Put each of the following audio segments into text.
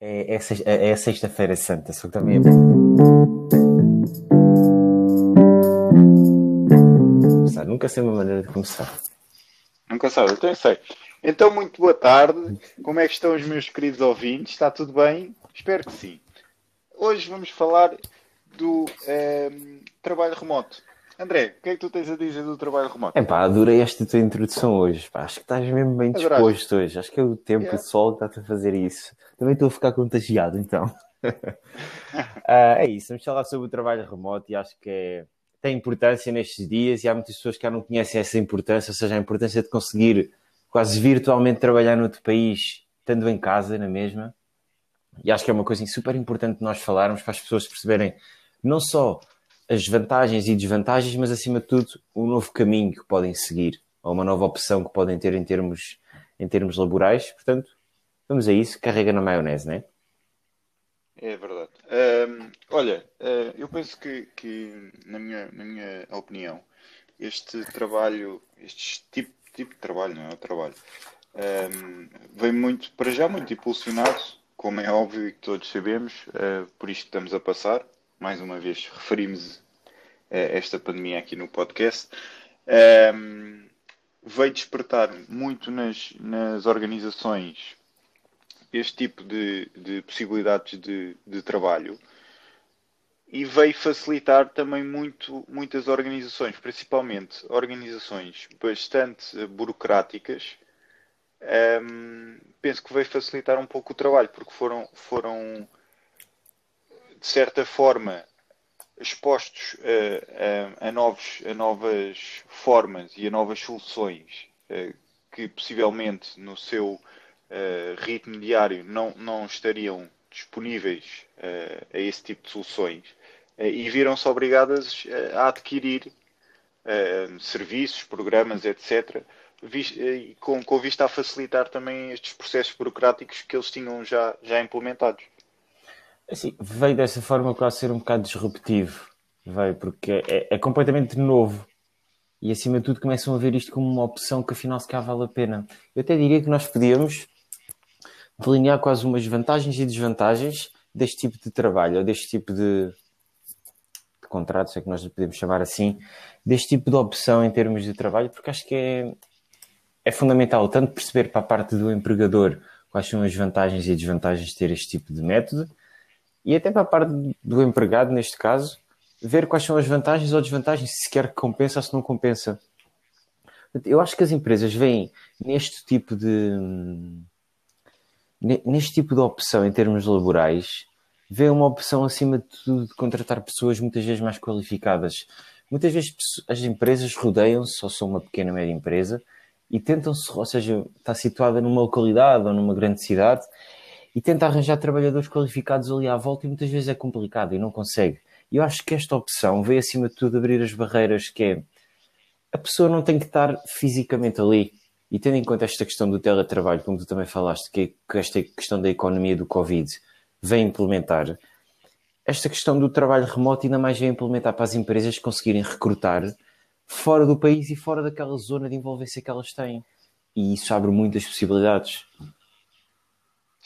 É, é, é- é Sexta-feira Santa, só que também é. Nunca sei uma maneira de começar. Nunca sabe, eu sei. Então, muito boa tarde. Como é que estão os meus queridos ouvintes? Está tudo bem? Espero que sim. Hoje vamos falar do ehm, trabalho remoto. André, o que é que tu tens a dizer do trabalho remoto? Epá, adorei esta tua introdução hoje. Pá. Acho que estás mesmo bem Adoraste. disposto hoje. Acho que é o tempo, Yeah. o sol que está-te a fazer isso. Também estou a ficar contagiado, então. Ah, é isso, vamos falar sobre o trabalho remoto e acho que é- tem importância nestes dias e há muitas pessoas que já não conhecem essa importância, ou seja, a importância de conseguir quase virtualmente trabalhar noutro país, estando em casa, na mesma. E acho que é uma coisa super importante nós falarmos para as pessoas perceberem não só as vantagens e desvantagens, mas acima de tudo um novo caminho que podem seguir, ou uma nova opção que podem ter em termos, em termos laborais. Portanto, vamos a isso, carrega na maionese, não é? É verdade. Ehm, olha, eh, eu penso que, que, na minha, na minha opinião, este trabalho, este tipo, tipo de trabalho, não é o trabalho, ehm, vem muito, para já, muito impulsionado, como é óbvio e que todos sabemos, eh, por isto que estamos a passar. Mais uma vez, referimos eh, esta pandemia aqui no podcast. Ehm, veio despertar muito nas, nas organizações este tipo de, de possibilidades de, de trabalho e veio facilitar também muito, muitas organizações, principalmente organizações bastante burocráticas. Ehm, penso que veio facilitar um pouco o trabalho, porque foram, foram de certa forma, expostos eh, a, a novos, a novas formas e a novas soluções eh, que possivelmente no seu eh, ritmo diário não, não estariam disponíveis eh, a esse tipo de soluções e viram-se obrigadas a adquirir serviços, programas, etc., com, com vista a facilitar também estes processos burocráticos que eles tinham já, já implementados. Assim, veio dessa forma quase ser um bocado disruptivo. Veio porque é, é completamente novo. E acima de tudo começam a ver isto como uma opção que afinal se calhar vale a pena. Eu até diria que nós podíamos delinear quase umas vantagens e desvantagens deste tipo de trabalho, ou deste tipo de, de contrato, se é que nós podemos chamar assim, deste tipo de opção em termos de trabalho, porque acho que é, é fundamental tanto perceber para a parte do empregador quais são as vantagens e desvantagens de ter este tipo de método, e até para a parte do empregado, neste caso, ver quais são as vantagens ou desvantagens, se sequer compensa ou se não compensa. Eu acho que as empresas veem neste tipo de ne- neste tipo de opção em termos laborais, vê uma opção acima de tudo de contratar pessoas muitas vezes mais qualificadas. Muitas vezes as empresas rodeiam-se, ou são uma pequena média empresa, e tentam-se, ou seja, está situada numa localidade ou numa grande cidade, e tenta arranjar trabalhadores qualificados ali à volta e muitas vezes é complicado e não consegue. E eu acho que esta opção veio acima de tudo abrir as barreiras que é a pessoa não tem que estar fisicamente ali. E tendo em conta esta questão do teletrabalho, como tu também falaste, que, que esta questão da economia do Covid vem implementar, esta questão do trabalho remoto ainda mais vem implementar para as empresas conseguirem recrutar fora do país e fora daquela zona de envolvência que elas têm. E isso abre muitas possibilidades.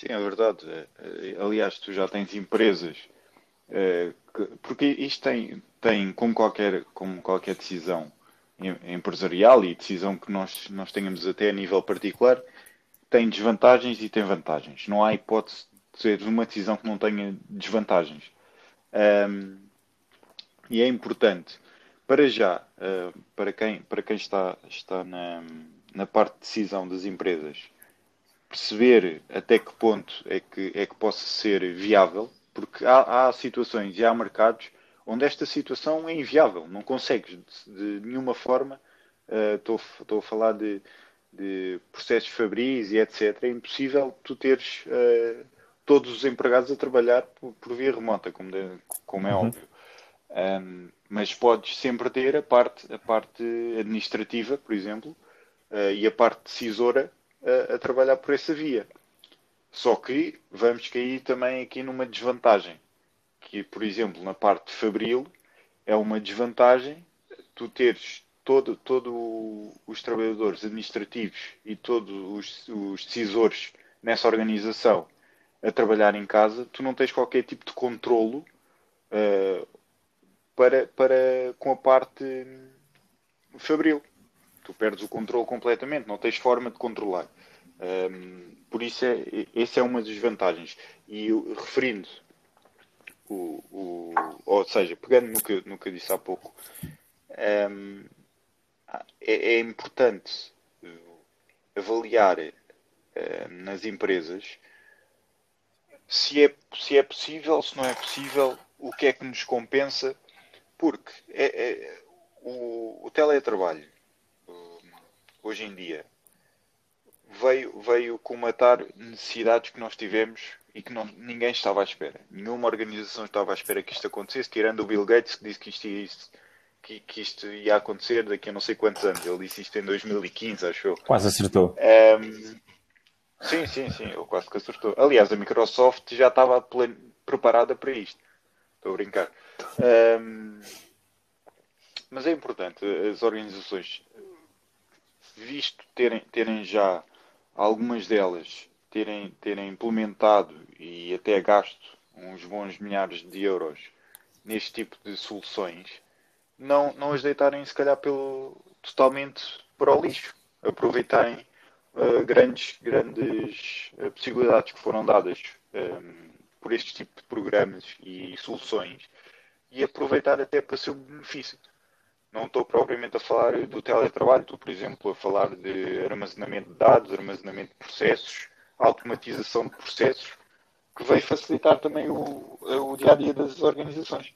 Sim, é verdade. Eh, eh, Aliás, tu já tens empresas, eh, que- porque isto tem, tem como qualquer, como qualquer decisão em- empresarial e decisão que nós, nós tenhamos até a nível particular, tem desvantagens e tem vantagens. Não há hipótese de ser uma decisão que não tenha desvantagens. Ahm, e é importante, para já, eh, para quem, para quem está, está na, na parte de decisão das empresas, perceber até que ponto é que, é que possa ser viável, porque há, há situações e há mercados onde esta situação é inviável, não consegues de, de nenhuma forma, eh, estou estou a falar de, de processos fabris e etc. É impossível tu teres eh, todos os empregados a trabalhar por, por via remota, como, de- como é óbvio. Um, mas podes sempre ter a parte, a parte administrativa, por exemplo, eh, e a parte decisora a, a trabalhar por essa via. Só que vamos cair também aqui numa desvantagem, que, por exemplo, na parte fabril, é uma desvantagem tu teres todo, todo os trabalhadores administrativos e todos os, os decisores nessa organização a trabalhar em casa, tu não tens qualquer tipo de controlo uh, para, para com a parte fabril. Tu perdes o controle completamente, não tens forma de controlar. Um, por isso, é, essa é uma das vantagens. E referindo, o, o, ou seja, pegando no que, no que eu disse há pouco, um, é, é, importante avaliar uh, nas empresas se é, se é possível, se não é possível, o que é que nos compensa, porque é, é o, o teletrabalho hoje em dia veio, veio comatar necessidades que nós tivemos e que não, ninguém estava à espera. Nenhuma organização estava à espera que isto acontecesse, tirando o Bill Gates que disse que isto, ia, que, que isto ia acontecer daqui a não sei quantos anos. Ele disse isto em 2015, acho eu. Quase acertou. Um, sim, sim, sim, ele quase que acertou. Aliás, a Microsoft já estava preparada para isto. Estou a brincar. Um, mas é importante as organizações, visto terem, terem já algumas delas terem, terem implementado e até gasto uns bons milhares de euros neste tipo de soluções, não, não as deitarem se calhar pelo, totalmente para o lixo. Aproveitarem uh, grandes, grandes uh, possibilidades que foram dadas um, ehm, por este tipo de programas e soluções e aproveitar até para seu benefício. Não estou propriamente a falar do teletrabalho, estou, por exemplo, a falar de armazenamento de dados, armazenamento de processos, automatização de processos, que veio facilitar também o, o dia a dia das organizações.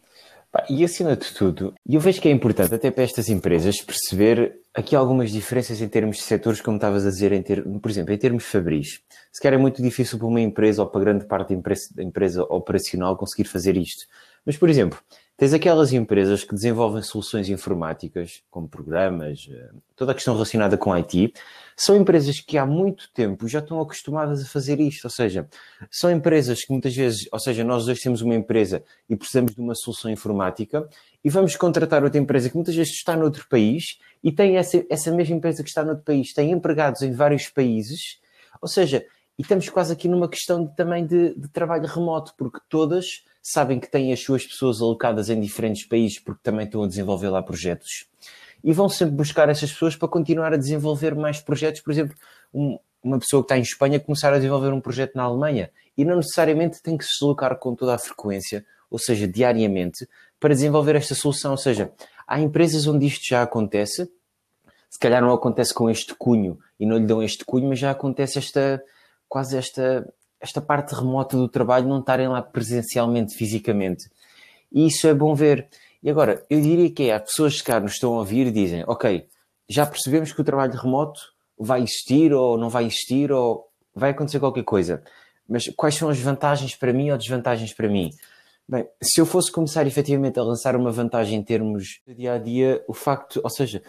E acima de tudo, eu vejo que é importante até para estas empresas perceber aqui algumas diferenças em termos de setores, como estavas a dizer, em ter, por exemplo, em termos fabris. Se calhar é muito difícil para uma empresa ou para grande parte da empresa, da empresa operacional conseguir fazer isto. Mas, por exemplo, Tens aquelas empresas que desenvolvem soluções informáticas, como programas, eh, toda a questão relacionada com IT, são empresas que há muito tempo já estão acostumadas a fazer isto. Ou seja, são empresas que muitas vezes, ou seja, nós hoje temos uma empresa e precisamos de uma solução informática e vamos contratar outra empresa que muitas vezes está noutro país e tem essa, essa mesma empresa que está noutro país, tem empregados em vários países. Ou seja, e estamos quase aqui numa questão de, também de, de trabalho remoto, porque todas sabem que têm as suas pessoas alocadas em diferentes países porque também estão a desenvolver lá projetos e vão sempre buscar essas pessoas para continuar a desenvolver mais projetos. Por exemplo, um, uma pessoa que está em Espanha começar a desenvolver um projeto na Alemanha e não necessariamente tem que se deslocar com toda a frequência, ou seja, diariamente, para desenvolver esta solução. Ou seja, há empresas onde isto já acontece, se calhar não acontece com este cunho e não lhe dão este cunho, mas já acontece esta quase esta esta parte remota do trabalho não estarem lá presencialmente, fisicamente. E isso é bom ver. E agora, eu diria que é, as pessoas que cá nos estão a ouvir dizem, ok, já percebemos que o trabalho remoto vai existir ou não vai existir ou vai acontecer qualquer coisa. Mas quais são as vantagens para mim ou desvantagens para mim? Bem, se eu fosse começar efetivamente a lançar uma vantagem em termos de dia a dia, o facto, ou seja,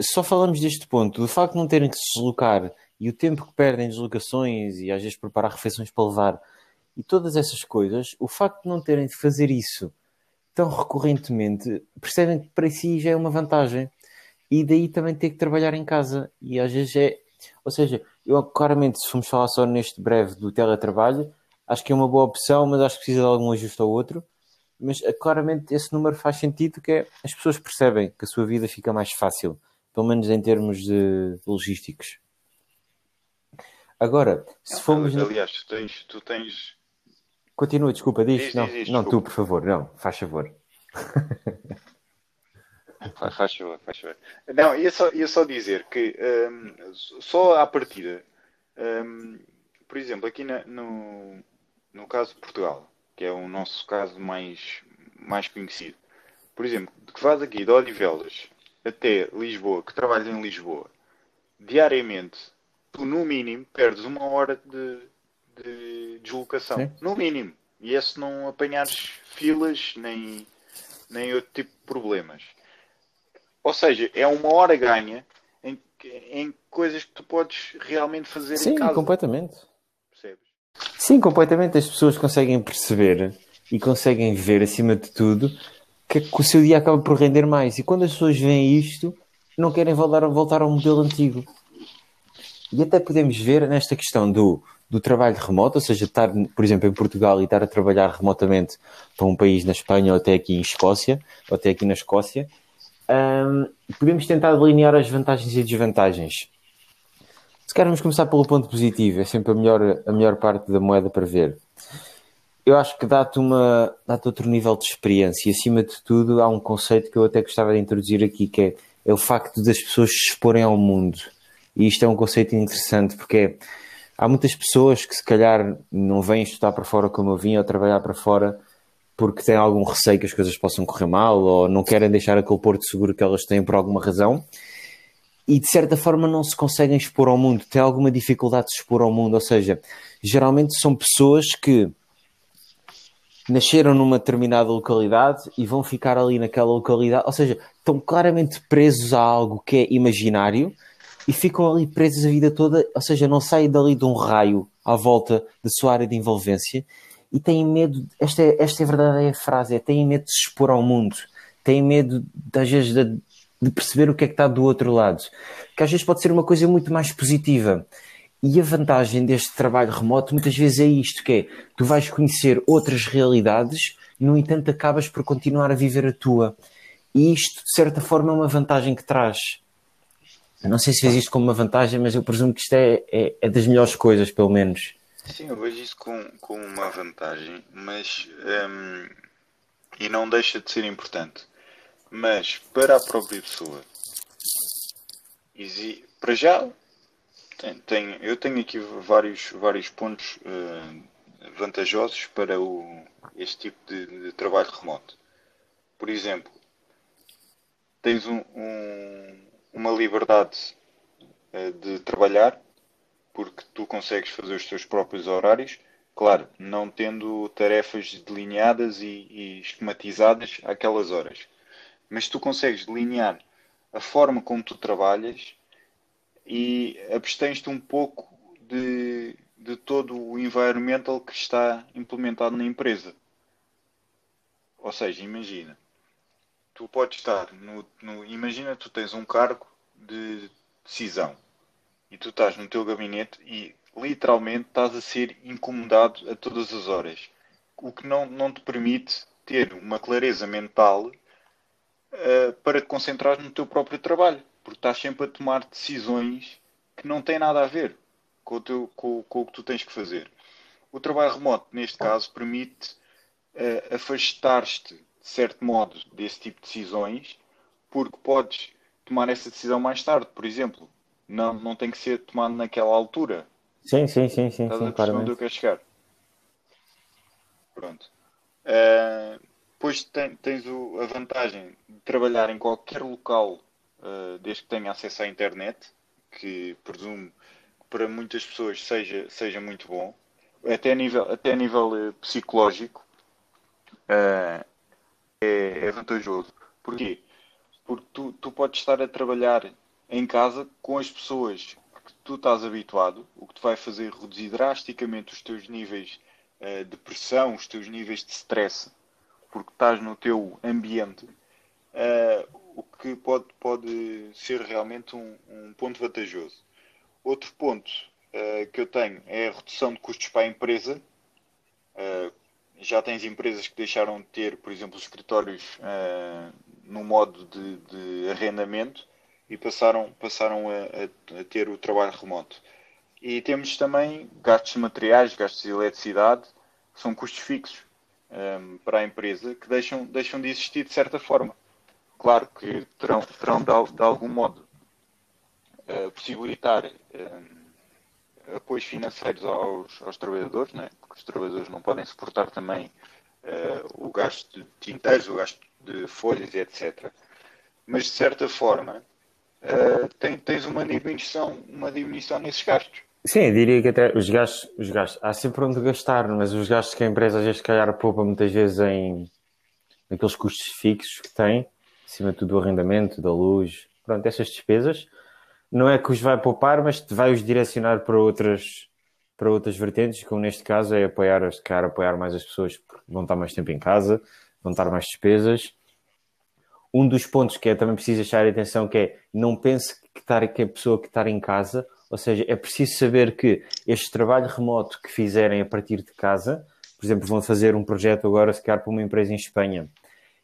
só falamos deste ponto, do facto de não terem que se deslocar e o tempo que perdem em deslocações e às vezes preparar refeições para levar e todas essas coisas, o facto de não terem de fazer isso tão recorrentemente, percebem que para si já é uma vantagem. E daí também ter que trabalhar em casa. E às vezes é. Ou seja, eu claramente, se formos falar só neste breve do teletrabalho, acho que é uma boa opção, mas acho que precisa de algum ajuste ao outro. Mas eh, claramente esse número faz sentido que é, as pessoas percebem que a sua vida fica mais fácil, pelo menos em termos de logísticos. Agora, se formos. Aliás, tu tens. Tu tens... Continua, desculpa, diz. diz não, diz, não desculpa. tu, por favor, não, faz favor. Faz, faz favor, faz favor. Não, ia só, ia só dizer que um, só à partida, um, por exemplo, aqui na, no, no caso de Portugal, que é o nosso caso mais, mais conhecido, por exemplo, que faz aqui de Odivelas até Lisboa, que trabalha em Lisboa, diariamente tu no mínimo perdes uma hora de, de deslocação. Sim. No mínimo. E é se não apanhares filas nem, nem outro tipo de problemas. Ou seja, é uma hora ganha em, em coisas que tu podes realmente fazer Sim, em casa. Sim, completamente. Percebes? Sim, completamente. As pessoas conseguem perceber e conseguem ver, acima de tudo, que, que o seu dia acaba por render mais. E quando as pessoas veem isto, não querem voltar, voltar ao modelo antigo. E até podemos ver nesta questão do do trabalho remoto, ou seja, estar, por exemplo, em Portugal e estar a trabalhar remotamente para um país na Espanha ou até aqui em Escócia, ou até aqui na Escócia, um, podemos tentar delinear as vantagens e desvantagens. Se queremos começar pelo ponto positivo, é sempre a melhor, a melhor parte da moeda para ver. Eu acho que dá-te uma dá-te outro nível de experiência e acima de tudo há um conceito que eu até gostava de introduzir aqui que é, é o facto das pessoas se exporem ao mundo. E isto é um conceito interessante porque é, há muitas pessoas que se calhar não vêm estudar para fora como eu vim ou trabalhar para fora porque têm algum receio que as coisas possam correr mal ou não querem deixar aquele porto seguro que elas têm por alguma razão. E de certa forma não se conseguem expor ao mundo, têm alguma dificuldade de se expor ao mundo, ou seja, geralmente são pessoas que nasceram numa determinada localidade e vão ficar ali naquela localidade, ou seja, estão claramente presos a algo que é imaginário e ficam ali presos a vida toda, ou seja, não saem dali de um raio à volta da sua área de envolvência e têm medo, esta é, esta é a verdadeira frase, é têm medo de se expor ao mundo, têm medo, às vezes, de, de perceber o que é que está do outro lado, que às vezes pode ser uma coisa muito mais positiva. E a vantagem deste trabalho remoto muitas vezes é isto, que é, tu vais conhecer outras realidades, no entanto acabas por continuar a viver a tua. E isto, de certa forma, é uma vantagem que traz. Não sei se fez isto como uma vantagem, mas eu presumo que isto é, é, é das melhores coisas, pelo menos. Sim, eu vejo isso com, com uma vantagem, mas. Um, e não deixa de ser importante. Mas para a própria pessoa, para já, tem, tem, eu tenho aqui vários, vários pontos uh, vantajosos para o, este tipo de, de, trabalho remoto. Por exemplo, tens um, um, uma liberdade uh, de trabalhar porque tu consegues fazer os teus próprios horários, claro, não tendo tarefas delineadas e, e esquematizadas àquelas horas mas tu consegues delinear a forma como tu trabalhas e abstens-te um pouco de, de todo o environmental que está implementado na empresa. Ou seja, imagina, tu podes estar no, no imagina tu tens um cargo de decisão e tu estás no teu gabinete e literalmente estás a ser incomodado a todas as horas, o que não, não te permite ter uma clareza mental uh, para te concentrar no teu próprio trabalho, porque estás sempre a tomar decisões que não têm nada a ver com o, teu, com, com o que tu tens que fazer. O trabalho remoto, neste caso, permite uh, afastar-te, de certo modo, desse tipo de decisões, porque podes tomar essa decisão mais tarde, por exemplo. Não, não tem que ser tomado naquela altura. Sim, sim, sim, sim, Estás sim, claramente. onde eu quero chegar. Pronto. Uh, depois tem, tens o, a vantagem de trabalhar em qualquer local, uh, desde que tenha acesso à internet, que presumo que para muitas pessoas seja, seja muito bom, até a nível, até a nível uh, psicológico, uh, é, é, vantajoso. Porquê? Porque tu, tu podes estar a trabalhar em casa com as pessoas que tu estás habituado, o que te vai fazer reduzir drasticamente os teus níveis de pressão, os teus níveis de stress porque estás no teu ambiente, uh, o que pode, pode ser realmente um, um ponto vantajoso. Outro ponto uh, que eu tenho é a redução de custos para a empresa. Uh, já tens empresas que deixaram de ter, por exemplo, os escritórios no modo de, de, arrendamento e passaram, passaram a, a, a ter o trabalho remoto. E temos também gastos de materiais, gastos de eletricidade, que são custos fixos um, ehm, para a empresa que deixam, deixam de existir de certa forma. Claro que terão, terão de, de algum modo uh, possibilitar apoios financeiros aos, aos trabalhadores, né? porque os trabalhadores não podem suportar também uh, o gasto de tinteiros, o gasto de folhas, etc. Mas de certa forma uh, tem, tens uma diminuição, uma diminuição nesses gastos. Sim, diria que até os gastos, os gastos, há sempre onde gastar, mas os gastos que a empresa às vezes calhar poupa muitas vezes em naqueles custos fixos que tem, acima de tudo do arrendamento, da luz, pronto, essas despesas, não é que os vai poupar, mas vai os direcionar para outras para outras vertentes, como neste caso é apoiar, cara, apoiar mais as pessoas porque vão estar mais tempo em casa, vão estar mais despesas. Um dos pontos que é também preciso achar atenção que é não pense que, estar, que a pessoa que está em casa Ou seja, é preciso saber que este trabalho remoto que fizerem a partir de casa, por exemplo, vão fazer um projeto agora, se calhar, para uma empresa em Espanha.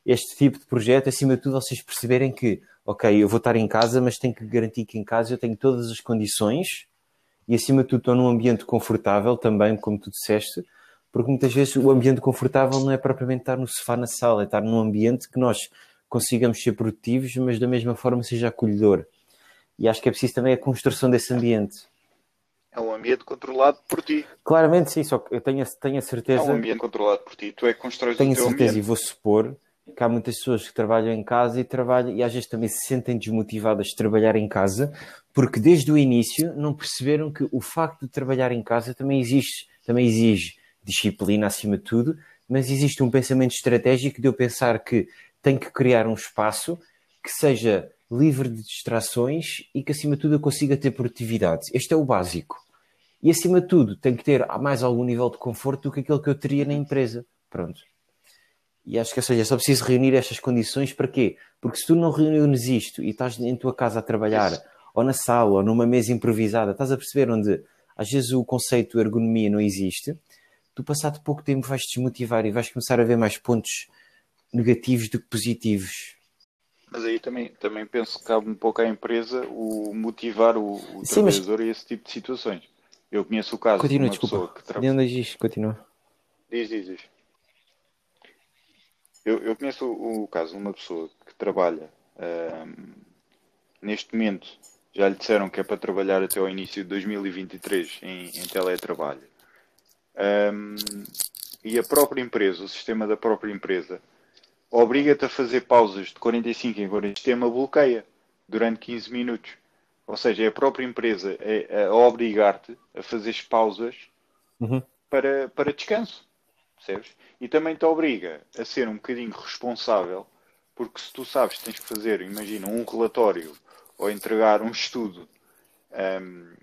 Este tipo de projeto, acima de tudo, vocês perceberem que, ok, eu vou estar em casa, mas tenho que garantir que em casa eu tenho todas as condições e, acima de tudo, estou num ambiente confortável também, como tu disseste, porque muitas vezes o ambiente confortável não é propriamente estar no sofá na sala, é estar num ambiente que nós consigamos ser produtivos, mas da mesma forma seja acolhedor. E acho que é preciso também a construção desse ambiente. É um ambiente controlado por ti. Claramente, sim, só que eu tenho, tenho a certeza. É um ambiente controlado por ti, tu é que constróis tenho o teu a certeza ambiente. e vou supor que há muitas pessoas que trabalham em casa e trabalham e às vezes também se sentem desmotivadas de trabalhar em casa porque desde o início não perceberam que o facto de trabalhar em casa também existe, também exige disciplina acima de tudo, mas existe um pensamento estratégico de eu pensar que tenho que criar um espaço que seja livre de distrações e que acima de tudo eu consiga ter produtividade. Este é o básico. E acima de tudo tem que ter mais algum nível de conforto do que aquele que eu teria na empresa. Pronto. E acho que ou seja, é só preciso reunir estas condições para quê? Porque se tu não reúnes isto e estás em tua casa a trabalhar, Isso. ou na sala, ou numa mesa improvisada, estás a perceber onde às vezes o conceito de ergonomia não existe, tu passado pouco tempo vais te desmotivar e vais começar a ver mais pontos negativos do que positivos. Mas aí também, também penso que cabe um pouco à empresa o motivar o, o Sim, trabalhador mas... a esse tipo de situações. Eu conheço o caso continua, de uma desculpa. pessoa que trabalha. Diz, continua. Diz, diz, diz. Eu, eu conheço o, o, caso de uma pessoa que trabalha um, neste momento. Já lhe disseram que é para trabalhar até ao início de 2023 em, em teletrabalho. Um, e a própria empresa, o sistema da própria empresa, obriga-te a fazer pausas de 45 em 40 o sistema bloqueia durante 15 minutos. Ou seja, é a própria empresa a, a obrigar-te a fazer pausas uhum. para, para descanso. Percebes? E também te obriga a ser um bocadinho responsável, porque se tu sabes que tens que fazer, imagina, um relatório ou entregar um estudo um,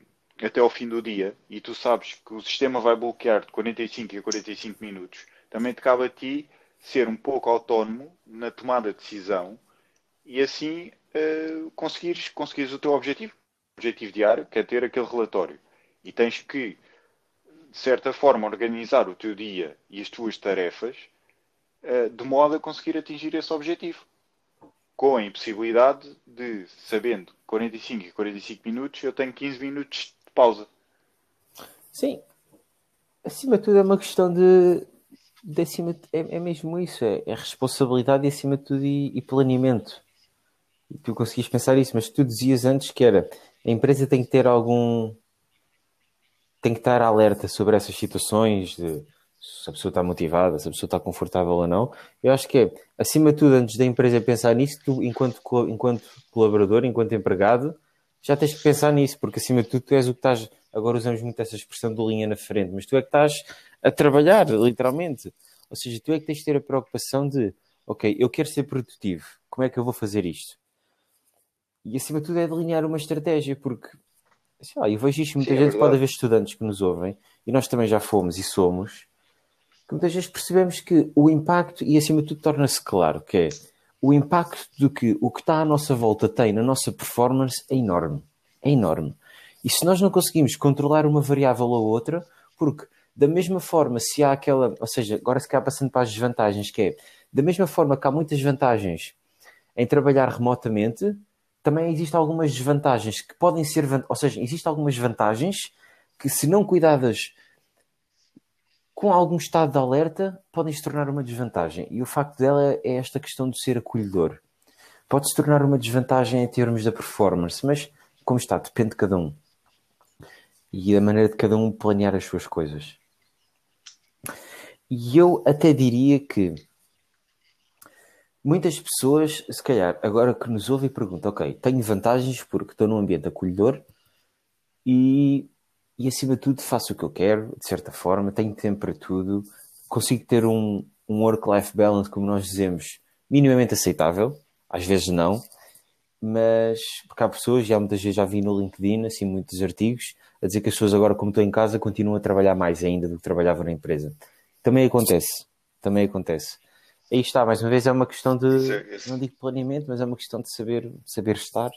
até ao fim do dia e tu sabes que o sistema vai bloquear de 45 a 45 minutos, também te cabe a ti ser um pouco autónomo na tomada de decisão e assim uh, conseguires, conseguires o teu objetivo. Objetivo diário, que é ter aquele relatório. E tens que, de certa forma, organizar o teu dia e as tuas tarefas uh, de modo a conseguir atingir esse objetivo. Com a impossibilidade de, sabendo 45 e 45 minutos, eu tenho 15 minutos pausa. Sim. Acima de tudo é uma questão de. de acima de, é, é, mesmo isso, é, é, responsabilidade acima de tudo e, e planeamento. E tu conseguis pensar isso, mas tu dizias antes que era a empresa tem que ter algum. Tem que estar alerta sobre essas situações de se a pessoa está motivada, se a pessoa está confortável ou não. Eu acho que é, acima de tudo, antes da empresa pensar nisso, tu, enquanto, enquanto colaborador, enquanto empregado, já tens que pensar nisso, porque acima de tudo tu és o que estás. Agora usamos muito essa expressão do linha na frente, mas tu é que estás a trabalhar, literalmente. Ou seja, tu é que tens de ter a preocupação de, ok, eu quero ser produtivo, como é que eu vou fazer isto? E acima de tudo é delinear uma estratégia, porque sei lá, eu vejo isto, muita Sim, é gente é pode haver estudantes que nos ouvem, e nós também já fomos e somos, que muitas vezes percebemos que o impacto, e acima de tudo torna-se claro, que é o impacto do que o que está à nossa volta tem na nossa performance é enorme. É enorme. E se nós não conseguimos controlar uma variável ou outra, porque da mesma forma, se há aquela, ou seja, agora se cá passando para as desvantagens, que é da mesma forma que há muitas vantagens em trabalhar remotamente, também existem algumas desvantagens que podem ser, ou seja, existem algumas vantagens que, se não cuidadas com algum estado de alerta, podem se tornar uma desvantagem. E o facto dela é esta questão de ser acolhedor. Pode se tornar uma desvantagem em termos da performance, mas como está, depende de cada um. E da maneira de cada um planear as suas coisas. E eu até diria que muitas pessoas, se calhar, agora que nos ouvem, perguntam: Ok, tenho vantagens porque estou num ambiente acolhedor e e acima de tudo faço o que eu quero, de certa forma, tenho tempo para tudo, consigo ter um, um work-life balance, como nós dizemos, minimamente aceitável, às vezes não, mas porque há pessoas, já muitas vezes já vi no LinkedIn, assim, muitos artigos, a dizer que as pessoas agora, como estão em casa, continuam a trabalhar mais ainda do que trabalhavam na empresa. Também acontece, também acontece. Aí está, mais uma vez, é uma questão de, não digo planeamento, mas é uma questão de saber, saber estar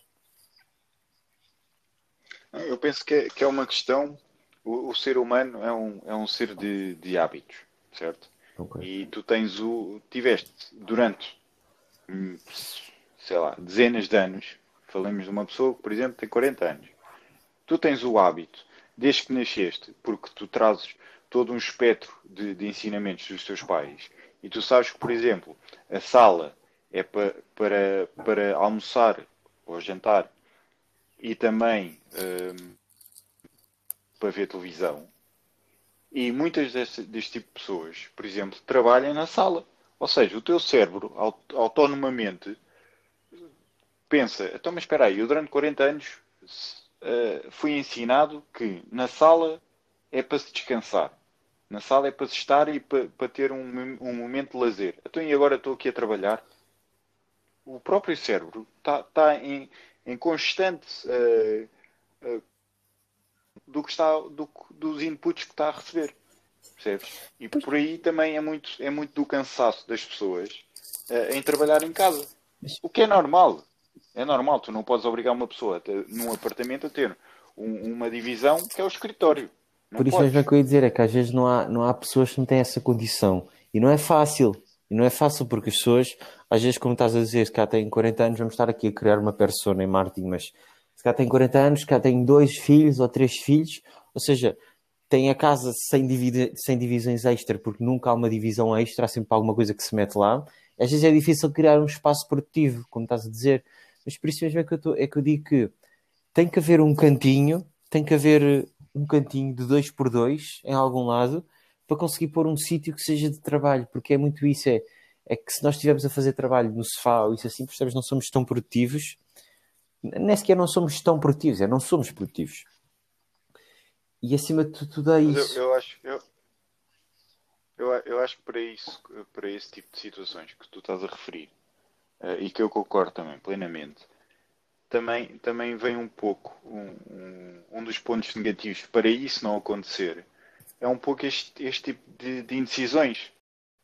Eu penso que é, que é uma questão. O, o, ser humano é um, é um ser de, de hábitos, certo? Okay. E tu tens o. Tiveste durante, hum, sei lá, dezenas de anos. Falamos de uma pessoa que, por exemplo, tem 40 anos. Tu tens o hábito, desde que nasceste, porque tu trazes todo um espectro de, de ensinamentos dos teus pais. E tu sabes que, por exemplo, a sala é para, para, para almoçar ou jantar e também um, para ver televisão. E muitas deste, deste tipo de pessoas, por exemplo, trabalham na sala. Ou seja, o teu cérebro, autonomamente, pensa: então, mas espera aí, eu durante 40 anos uh, fui ensinado que na sala é para se descansar. Na sala é para se estar e para, para ter um, um momento de lazer. Então, e agora estou aqui a trabalhar? O próprio cérebro está, está em, em constante uh, uh, do que está, do, dos inputs que está a receber. Percebes? E por aí também é muito, é muito do cansaço das pessoas uh, em trabalhar em casa. O que é normal. É normal, tu não podes obrigar uma pessoa ter, num apartamento a ter um, uma divisão que é o escritório. Não Por isso mesmo é que eu ia dizer, é que às vezes não há, não há pessoas que não têm essa condição. E não é fácil. E não é fácil porque as pessoas, às vezes, como estás a dizer, se cá têm 40 anos, vamos estar aqui a criar uma persona em marketing, mas se cá têm 40 anos, se cá têm dois filhos ou três filhos, ou seja, tem a casa sem, dividi sem divisões extra, porque nunca há uma divisão extra, há sempre alguma coisa que se mete lá. Às vezes é difícil criar um espaço produtivo, como estás a dizer. Mas por isso mesmo é que eu, tô, é que eu digo que tem que haver um cantinho, tem que haver um cantinho de dois por dois em algum lado para conseguir pôr um sítio que seja de trabalho, porque é muito isso, é, é que se nós estivermos a fazer trabalho no sofá ou isso assim, percebes, não somos tão produtivos, nem sequer não somos tão produtivos, é não somos produtivos. E acima de tudo é isso. Eu, eu, acho, eu, eu, eu, acho que para isso, para esse tipo de situações que tu estás a referir, uh, e que eu concordo também plenamente, também, também vem um pouco um, um, um, dos pontos negativos para isso não acontecer. É um pouco este, este tipo de, de indecisões.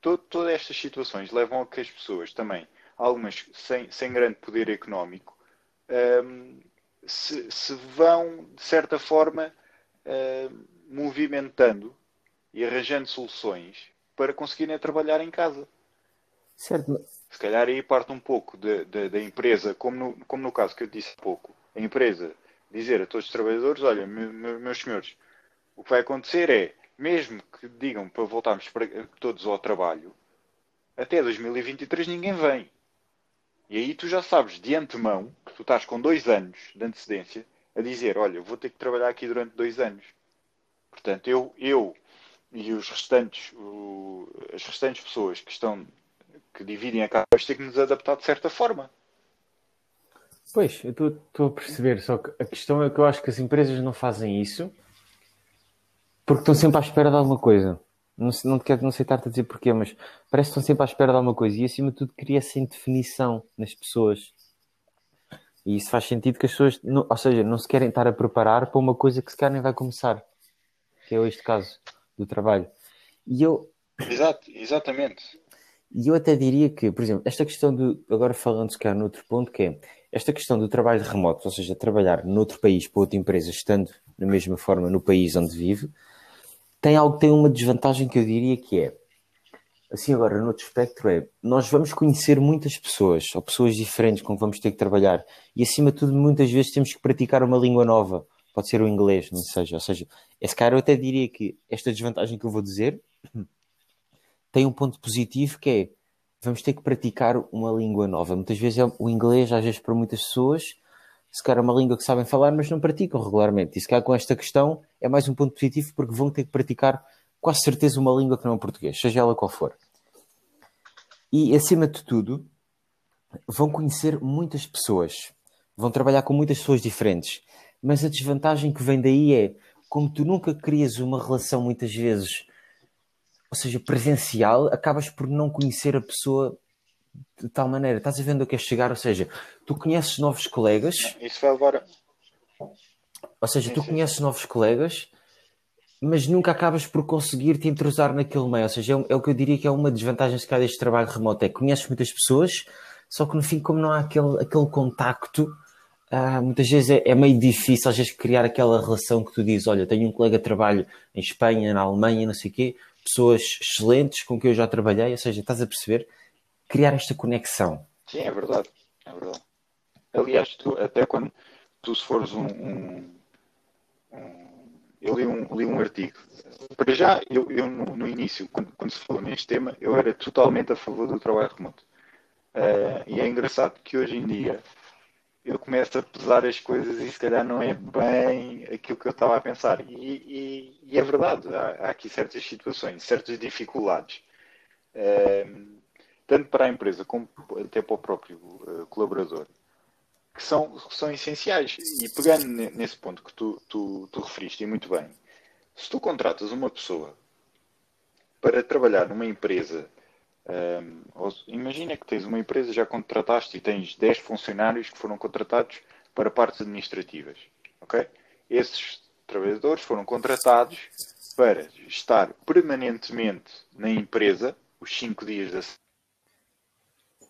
Todo, todas estas situações levam a que as pessoas também, algumas sem, sem grande poder económico, um, ehm, se, se, vão, de certa forma, uh, movimentando e arranjando soluções para conseguirem trabalhar em casa. Certo. Se calhar aí parte um pouco da empresa, como no, como no caso que eu disse há pouco, a empresa dizer a todos os trabalhadores, olha, me, meus senhores, o que vai acontecer é, mesmo que digam para voltarmos para, todos ao trabalho, até 2023 ninguém vem. E aí tu já sabes de antemão que tu estás com dois anos de antecedência a dizer, olha, vou ter que trabalhar aqui durante dois anos. Portanto, eu, eu e os restantes, o, as restantes pessoas que estão que dividem a casa, ter que nos adaptar de certa forma. Pois, eu estou a perceber, só que a questão é que eu acho que as empresas não fazem isso porque estão sempre à espera de alguma coisa. Não, não, quero, não sei estar-te a dizer porquê, mas parece que estão sempre à espera de alguma coisa e acima de tudo cria-se indefinição nas pessoas. E isso faz sentido que as pessoas, não, ou seja, não se querem estar a preparar para uma coisa que se calhar nem vai começar, que é este caso do trabalho. E eu. Exato, exatamente. E eu até diria que, por exemplo, esta questão do. Agora falando se calhar noutro ponto, que é esta questão do trabalho remoto, ou seja, trabalhar noutro país para outra empresa, estando da mesma forma no país onde vive, tem algo tem uma desvantagem que eu diria que é. Assim, agora, no outro espectro, é nós vamos conhecer muitas pessoas, ou pessoas diferentes com que vamos ter que trabalhar, e acima de tudo, muitas vezes temos que praticar uma língua nova, pode ser o inglês, não seja. Ou seja, esse cara eu até diria que esta desvantagem que eu vou dizer tem um ponto positivo que é vamos ter que praticar uma língua nova. Muitas vezes é o inglês, às vezes para muitas pessoas, se calhar é uma língua que sabem falar, mas não praticam regularmente. E se calhar com esta questão é mais um ponto positivo porque vão ter que praticar quase certeza uma língua que não é português, seja ela qual for. E acima de tudo, vão conhecer muitas pessoas, vão trabalhar com muitas pessoas diferentes. Mas a desvantagem que vem daí é, como tu nunca crias uma relação muitas vezes ou seja, presencial, acabas por não conhecer a pessoa de tal maneira. Estás a ver onde eu quero chegar? Ou seja, tu conheces novos colegas. Isso vai levar. Ou seja, sim, tu sim. conheces novos colegas, mas nunca acabas por conseguir te entrosar naquele meio. Ou seja, é, é o que eu diria que é uma desvantagem se calhar deste trabalho remoto. É que conheces muitas pessoas, só que no fim, como não há aquele, aquele contacto, ah, muitas vezes é, é, meio difícil às vezes criar aquela relação que tu dizes, olha, tenho um colega de trabalho em Espanha, na Alemanha, não sei o quê, pessoas excelentes com quem eu já trabalhei, ou seja, estás a perceber? Criar esta conexão. Sim, é verdade. É verdade. Aliás, tu, até quando tu se fores um, um, um eu li um, li um artigo. Para já, eu, eu no, no, início, quando, quando, se falou neste tema, eu era totalmente a favor do trabalho remoto. Uh, e é engraçado que hoje em dia eu começo a pesar as coisas e se calhar não é bem aquilo que eu estava a pensar. E, e, e é verdade, há, há, aqui certas situações, certas dificuldades, uh, tanto para a empresa como até para o próprio uh, colaborador, que são, que são essenciais. E pegando nesse ponto que tu, tu, tu referiste, e muito bem, se tu contratas uma pessoa para trabalhar numa empresa um, imagina que tens uma empresa, já contrataste e tens 10 funcionários que foram contratados para partes administrativas. Ok? Esses trabalhadores foram contratados para estar permanentemente na empresa os 5 dias das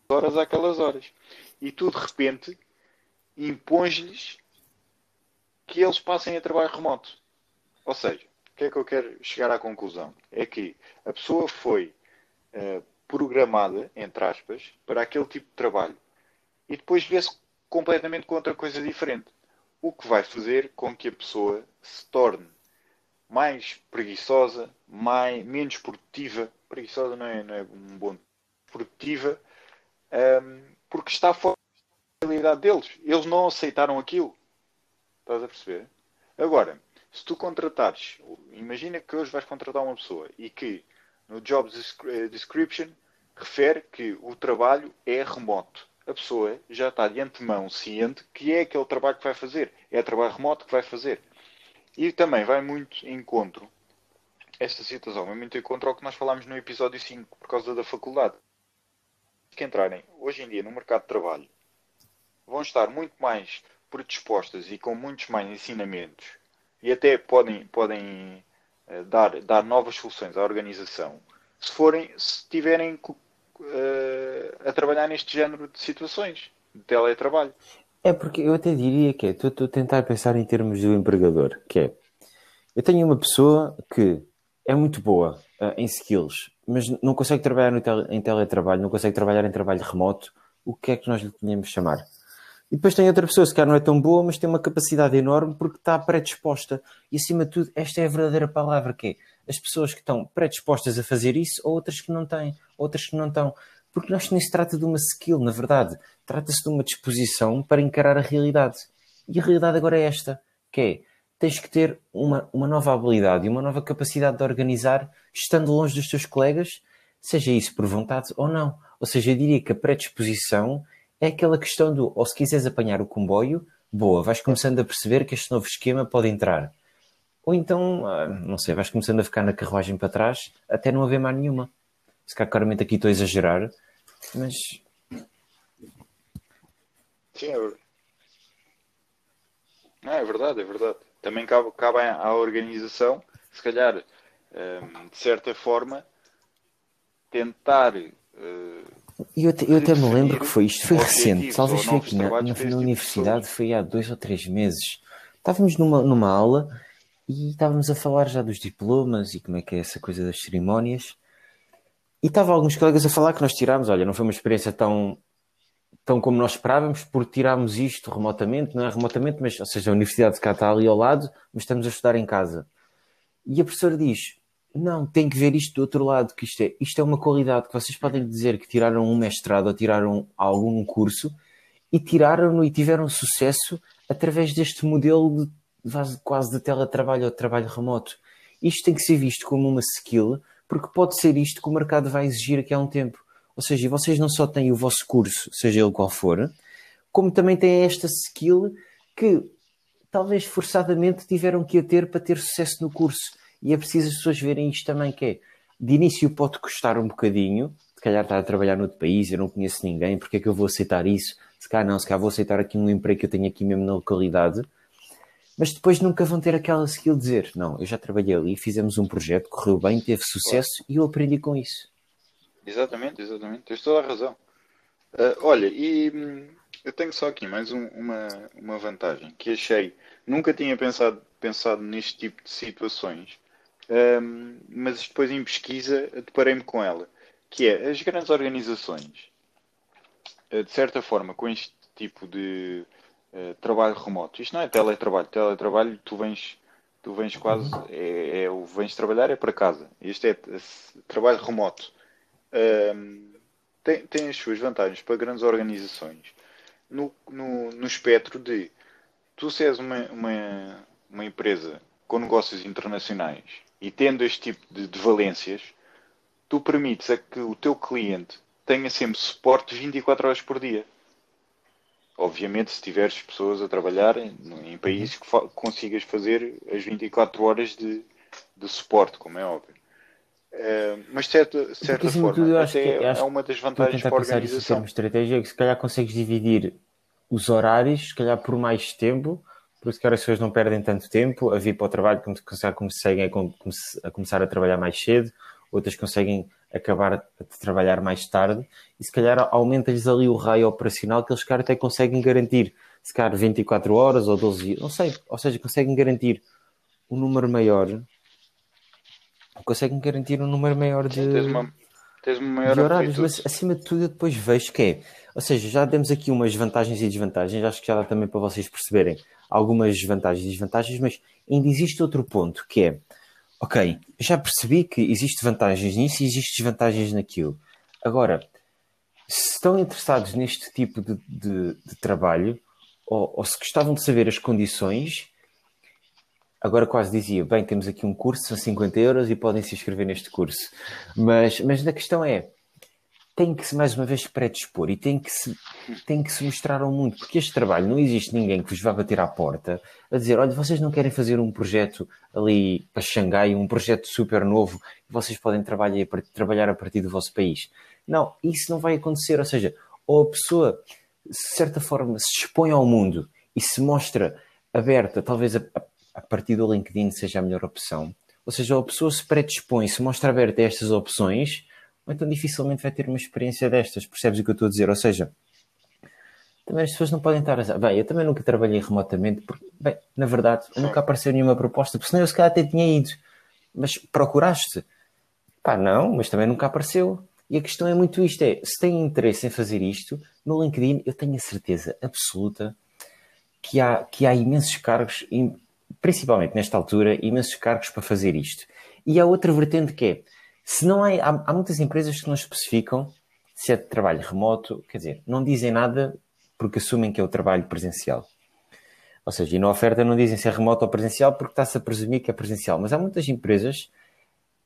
horas àquelas horas. E tu de repente impões-lhes que eles passem a trabalho remoto. Ou seja, o que é que eu quero chegar à conclusão? É que a pessoa foi uh, programada, entre aspas, para aquele tipo de trabalho. E depois vê-se completamente com outra coisa diferente. O que vai fazer com que a pessoa se torne mais preguiçosa, mais, menos produtiva. Preguiçosa não é, não é um bom. Produtiva, um, porque está fora da realidade deles. Eles não aceitaram aquilo. Estás a perceber? Agora, se tu contratares, imagina que hoje vais contratar uma pessoa e que no job eh, description refere que o trabalho é remoto. A pessoa já está de antemão ciente que é aquele trabalho que vai fazer. É trabalho remoto que vai fazer. E também vai muito encontro, esta situação vai muito encontro ao que nós falámos no episódio 5, por causa da faculdade. Que entrarem hoje em dia no mercado de trabalho vão estar muito mais predispostas e com muitos mais ensinamentos e até podem, podem uh, dar, dar novas soluções à organização se forem, se tiverem uh, a trabalhar neste género de situações de teletrabalho. É porque eu até diria que é, estou a tentar pensar em termos do empregador, que é, eu tenho uma pessoa que é muito boa uh, em skills, mas não consegue trabalhar no tele, em teletrabalho, não consegue trabalhar em trabalho remoto, o que é que nós lhe podemos chamar? E depois tem outra pessoa, se calhar não é tão boa, mas tem uma capacidade enorme porque está predisposta. E acima de tudo, esta é a verdadeira palavra que é as pessoas que estão predispostas a fazer isso ou outras que não têm, outras que não estão. Porque nós nem se trata de uma skill, na verdade. Trata-se de uma disposição para encarar a realidade. E a realidade agora é esta, que é, tens que ter uma, uma nova habilidade e uma nova capacidade de organizar, estando longe dos teus colegas, seja isso por vontade ou não. Ou seja, eu diria que a predisposição é aquela questão do, ou se quiseres apanhar o comboio, boa, vais começando a perceber que este novo esquema pode entrar. Ou então, ah, não sei, vais começando a ficar na carruagem para trás até não haver mais nenhuma. Se calhar claramente aqui estou a exagerar, mas. Sim, é verdade. Não, é verdade, é verdade. Também cabe, cabe à organização, se calhar, hum, de certa forma, tentar uh, eu, até, eu até me lembro que foi isto, foi recente, talvez foi aqui na, na, na tipo universidade, foi há dois ou três meses. Estávamos numa, numa aula e estávamos a falar já dos diplomas e como é que é essa coisa das cerimónias. E estavam alguns colegas a falar que nós tirámos, olha, não foi uma experiência tão, tão como nós esperávamos, porque tirámos isto remotamente, não é remotamente, mas, ou seja, a universidade de cá está ali ao lado, mas estamos a estudar em casa. E a professora diz, não, tem que ver isto do outro lado, que isto é, isto é uma qualidade que vocês podem dizer que tiraram um mestrado ou tiraram algum curso e tiraram-no e tiveram sucesso através deste modelo de quase de teletrabalho ou de trabalho remoto. Isto tem que ser visto como uma skill, porque pode ser isto que o mercado vai exigir aqui há um tempo. Ou seja, vocês não só têm o vosso curso, seja ele qual for, como também têm esta skill que talvez forçadamente tiveram que a ter para ter sucesso no curso e é preciso as pessoas verem isto também, que é, de início pode custar um bocadinho, se calhar estar a trabalhar noutro país, eu não conheço ninguém, porque é que eu vou aceitar isso? Se calhar não, se calhar vou aceitar aqui um emprego que eu tenho aqui mesmo na localidade, mas depois nunca vão ter aquela skill de dizer, não, eu já trabalhei ali, fizemos um projeto, correu bem, teve sucesso e eu aprendi com isso. Exatamente, exatamente, tens toda a razão. Uh, olha, e hum, eu tenho só aqui mais um, uma, uma vantagem que achei. Nunca tinha pensado, pensado neste tipo de situações, um, mas depois em pesquisa deparei-me com ela, que é as grandes organizações, eh, de certa forma, com este tipo de uh, trabalho remoto. Isto não é teletrabalho. Teletrabalho, tu vens, tu vens quase, é, é, vens trabalhar é para casa. Este é, é trabalho remoto. Tem, tem as suas vantagens para grandes organizações. No, no, no espectro de tu se és uma, uma, uma empresa com negócios internacionais e tendo este tipo de, de valências, tu permites a que o teu cliente tenha sempre suporte 24 horas por dia. Obviamente, se tiveres pessoas a trabalhar em, em países que fa consigas fazer as 24 horas de, de suporte, como é óbvio. Uh, mas de certa, certa forma, tudo, até que, é uma das vantagens para a organização. Isso estratégia é que se calhar consegues dividir os horários, se calhar por mais tempo, por isso que as pessoas não perdem tanto tempo a vir para o trabalho, como conseguem a começar a trabalhar mais cedo, outras conseguem acabar de trabalhar mais tarde e se calhar aumenta-lhes ali o raio operacional que eles calhar até conseguem garantir, se calhar 24 horas ou 12 dias, não sei, ou seja, conseguem garantir um número maior, conseguem garantir um número maior de, tens uma, tens uma maior de horários, mas acima de tudo eu depois vejo que é, ou seja, já demos aqui umas vantagens e desvantagens, acho que já dá também para vocês perceberem algumas vantagens e desvantagens, mas ainda existe outro ponto que é ok, já percebi que existe vantagens nisso e existe desvantagens naquilo. Agora, se estão interessados neste tipo de, de, de trabalho, ou, ou, se gostavam de saber as condições, agora quase dizia, bem, temos aqui um curso, são 50 euros e podem se inscrever neste curso. Mas, mas a questão é, tem que se mais uma vez predispor e tem que se, tem que se mostrar ao mundo, porque este trabalho não existe ninguém que vos vá bater à porta a dizer: olha, vocês não querem fazer um projeto ali para Xangai, um projeto super novo, e vocês podem trabalhar, trabalhar a partir do vosso país. Não, isso não vai acontecer. Ou seja, ou a pessoa, de certa forma, se expõe ao mundo e se mostra aberta, talvez a, a partir do LinkedIn seja a melhor opção. Ou seja, ou a pessoa se predispõe, se mostra aberta a estas opções ou então dificilmente vai ter uma experiência destas. Percebes o que eu estou a dizer? Ou seja, também as pessoas não podem estar a bem, eu também nunca trabalhei remotamente, porque, bem, na verdade, nunca apareceu nenhuma proposta, porque senão eu se calhar até tinha ido. Mas procuraste? Pá, não, mas também nunca apareceu. E a questão é muito isto: é se têm interesse em fazer isto, no LinkedIn eu tenho a certeza absoluta que há, que há imensos cargos, principalmente nesta altura, imensos cargos para fazer isto. E há outra vertente que é se não há, há, há muitas empresas que não especificam se é de trabalho remoto, quer dizer, não dizem nada porque assumem que é o trabalho presencial. Ou seja, e na oferta não dizem se é remoto ou presencial porque está-se a presumir que é presencial. Mas há muitas empresas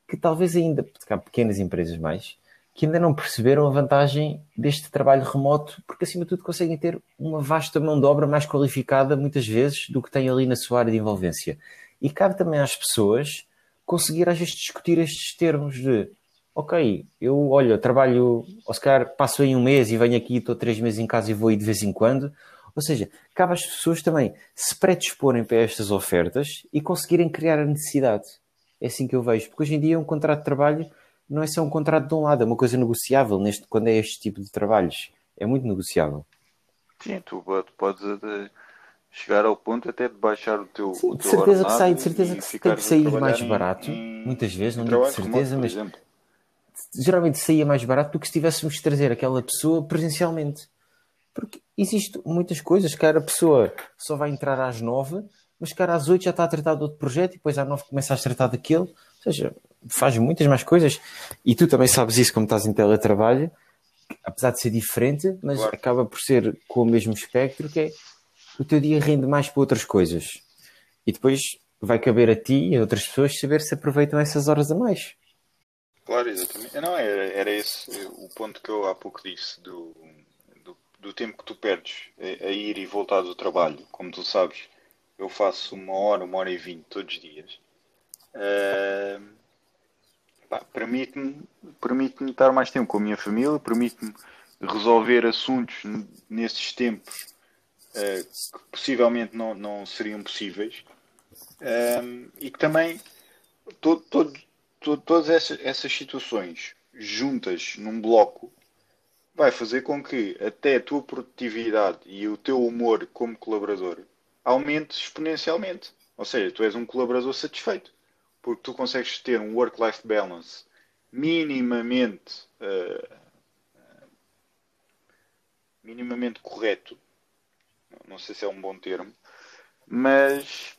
que talvez ainda, há pequenas empresas mais, que ainda não perceberam a vantagem deste trabalho remoto, porque acima de tudo conseguem ter uma vasta mão de obra mais qualificada, muitas vezes, do que têm ali na sua área de envolvência. E cabe também às pessoas conseguir às vezes discutir estes termos de ok, eu olha, trabalho, ou se calhar passo aí um mês e venho aqui, estou três meses em casa e vou aí de vez em quando. Ou seja, cabe às pessoas também se predisporem para estas ofertas e conseguirem criar a necessidade. É assim que eu vejo. Porque hoje em dia um contrato de trabalho não é só um contrato de um lado, é uma coisa negociável neste, quando é este tipo de trabalhos. É muito negociável. Sim, tu podes chegar ao ponto até de baixar o teu. Sim, de certeza que sai, de certeza que tem que sair mais barato. Em, muitas vezes, não digo de certeza, mas exemplo. geralmente saía mais barato do que se tivéssemos de trazer aquela pessoa presencialmente. Porque existe muitas coisas, cara, a pessoa só vai entrar às nove, mas cara, às oito já está a tratar de outro projeto e depois às nove começa a tratar daquele. Ou seja, faz muitas mais coisas. E tu também sabes isso como estás em teletrabalho, apesar de ser diferente, mas claro. acaba por ser com o mesmo espectro, que é o teu dia rende mais para outras coisas. E depois vai caber a ti e a outras pessoas saber se aproveitam essas horas a mais. Claro, exatamente. Não, era, era esse o ponto que eu há pouco disse, do, do, do tempo que tu perdes a, a, ir e voltar do trabalho. Como tu sabes, eu faço uma hora, uma hora e vinte todos os dias. Uh, permite-me permite estar mais tempo com a minha família, permite-me resolver assuntos nesses tempos que possivelmente não, não seriam possíveis um, e que também todas essas, essas situações juntas num bloco vai fazer com que até a tua produtividade e o teu humor como colaborador aumente exponencialmente. Ou seja, tu és um colaborador satisfeito, porque tu consegues ter um work-life balance minimamente uh, minimamente correto. Não sei se é um bom termo, mas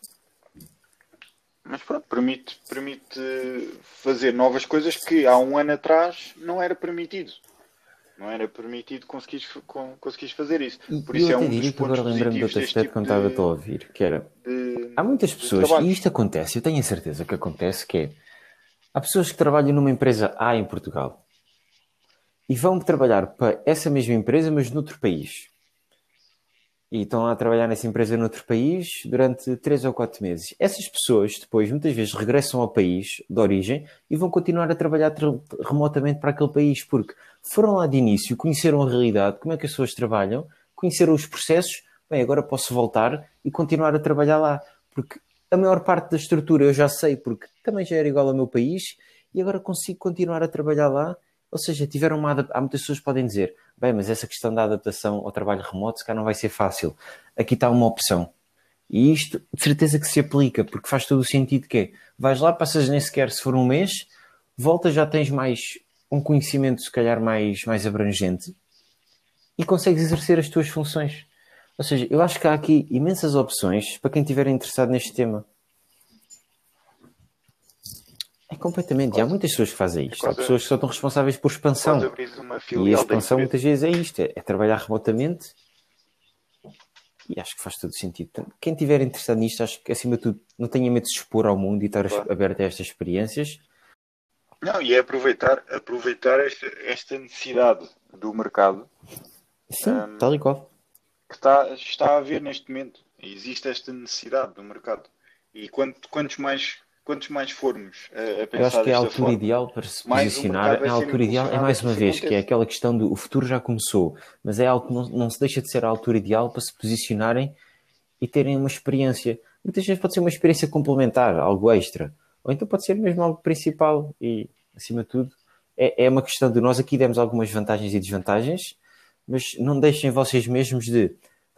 mas pronto, permite, permite fazer novas coisas que há um ano atrás não era permitido. Não era permitido conseguir, conseguir fazer isso. Por isso eu é um diria que agora lembrando de outro aspecto tipo quando estava a ouvir, que era de, há muitas pessoas, e isto acontece, eu tenho a certeza que acontece, que é há pessoas que trabalham numa empresa A em Portugal e vão trabalhar para essa mesma empresa, mas noutro país. E estão a trabalhar nessa empresa noutro país durante três ou quatro meses. Essas pessoas depois, muitas vezes, regressam ao país de origem e vão continuar a trabalhar remotamente para aquele país, porque foram lá de início, conheceram a realidade, como é que as pessoas trabalham, conheceram os processos, bem, agora posso voltar e continuar a trabalhar lá. Porque a maior parte da estrutura eu já sei, porque também já era igual ao meu país, e agora consigo continuar a trabalhar lá ou seja, tiveram uma Há muitas pessoas que podem dizer, bem, mas essa questão da adaptação ao trabalho remoto, se cá não vai ser fácil. Aqui está uma opção. E isto, de certeza que se aplica, porque faz todo o sentido que é, vais lá, passas nem sequer se for um mês, voltas, já tens mais um conhecimento, se calhar, mais, mais abrangente e consegues exercer as tuas funções. Ou seja, eu acho que há aqui imensas opções para quem estiver interessado neste tema. É completamente. Quase. E há muitas pessoas que fazem isto. há pessoas que só estão responsáveis por expansão. E a expansão muitas vezes é isto: é, é, trabalhar remotamente. E acho que faz todo sentido. quem estiver interessado nisto, acho que acima de tudo não tenha medo de se expor ao mundo e estar claro. aberto a estas experiências. Não, e é aproveitar, aproveitar esta, esta necessidade do mercado. Sim, um, tal e qual. Que está, está a haver neste momento. Existe esta necessidade do mercado. E quanto, quantos mais quantos mais formos a, a pensar Eu acho que é a altura forma, ideal para se posicionar. A altura ideal é mais uma vez, que é aquela questão do o futuro já começou, mas é algo que não, não se deixa de ser a altura ideal para se posicionarem e terem uma experiência. Muitas vezes pode ser uma experiência complementar, algo extra, ou então pode ser mesmo algo principal e, acima de tudo, é, é uma questão de nós aqui demos algumas vantagens e desvantagens, mas não deixem vocês mesmos de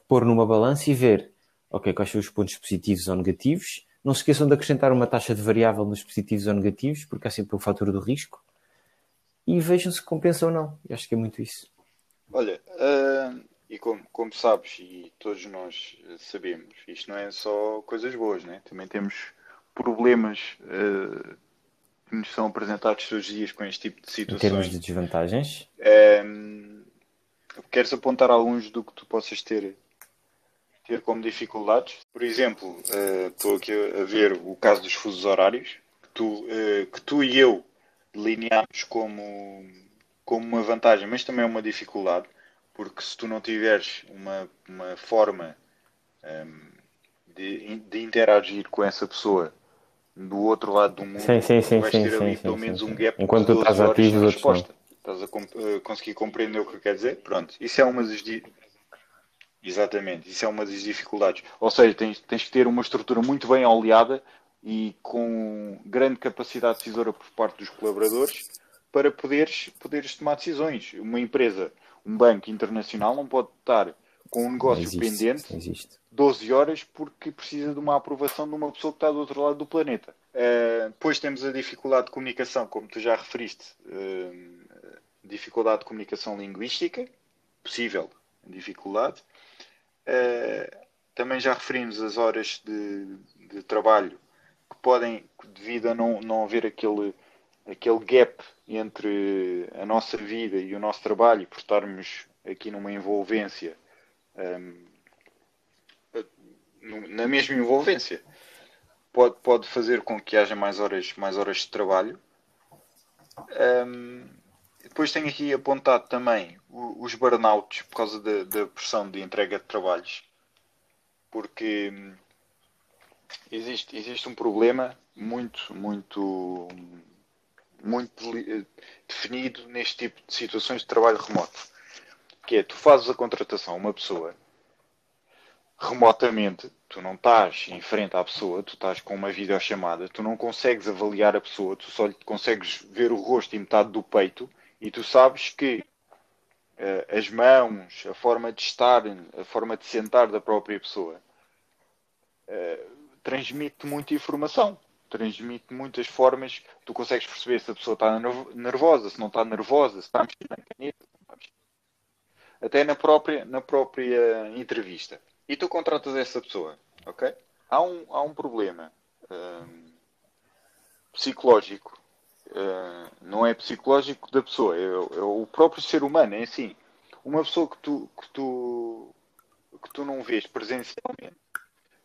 pôr numa balança e ver, ok, quais são os pontos positivos ou negativos não se esqueçam de acrescentar uma taxa de variável nos positivos ou negativos, porque há sempre o fator do risco. E vejam se compensa ou não. Eu acho que é muito isso. Olha, uh, e como, como sabes, e todos nós sabemos, isto não é só coisas boas, né? também temos problemas uh, que nos são apresentados todos os dias com este tipo de situações. Em termos de desvantagens? Uh, queres apontar alguns do que tu possas ter ter como dificuldades. Por exemplo, uh, estou aqui a ver o caso dos fusos horários, que tu, uh, que tu e eu delineamos como, como uma vantagem, mas também é uma dificuldade, porque se tu não tiveres uma, uma forma um, ehm, de, de interagir com essa pessoa do outro lado do mundo, sim, sim, sim, vais ter ali pelo menos um gap Enquanto tu estás ativo, resposta. Estás a uh, conseguir compreender o que quer dizer? Pronto, isso é uma das, Exatamente, isso é uma das dificuldades. Ou seja, tens, tens que ter uma estrutura muito bem oleada e com grande capacidade decisora por parte dos colaboradores para poderes, poderes tomar decisões. Uma empresa, um banco internacional não pode estar com um negócio existe, pendente existe. 12 horas porque precisa de uma aprovação de uma pessoa que está do outro lado do planeta. Uh, depois temos a dificuldade de comunicação, como tu já referiste, uh, dificuldade de comunicação linguística, possível dificuldade. Uh, também já referimos as horas de, de, trabalho que podem, devido a não, não haver aquele, aquele gap entre a nossa vida e o nosso trabalho, por estarmos aqui numa envolvência, um, ehm, na mesma envolvência, pode, pode fazer com que haja mais horas, mais horas de trabalho. Um, ehm, depois tenho aqui apontado também os burnouts por causa da, da pressão de entrega de trabalhos. Porque hum, existe, existe um problema muito, muito, muito eh, definido neste tipo de situações de trabalho remoto. Que é, tu fazes a contratação a uma pessoa remotamente, tu não estás em frente à pessoa, tu estás com uma videochamada, tu não consegues avaliar a pessoa, tu só consegues ver o rosto e metade do peito e tu sabes que uh, as mãos, a forma de estar, a forma de sentar da própria pessoa, uh, transmite muita informação. Transmite muitas formas. Tu consegues perceber se a pessoa está nervosa, se não está nervosa, se está mexendo na caneta. Até na própria, na própria entrevista. E tu contratas essa pessoa, ok? Há um, há um problema um, psicológico uh, não é psicológico da pessoa, é, é, o próprio ser humano, é assim. Uma pessoa que tu, que tu, que tu não vês presencialmente,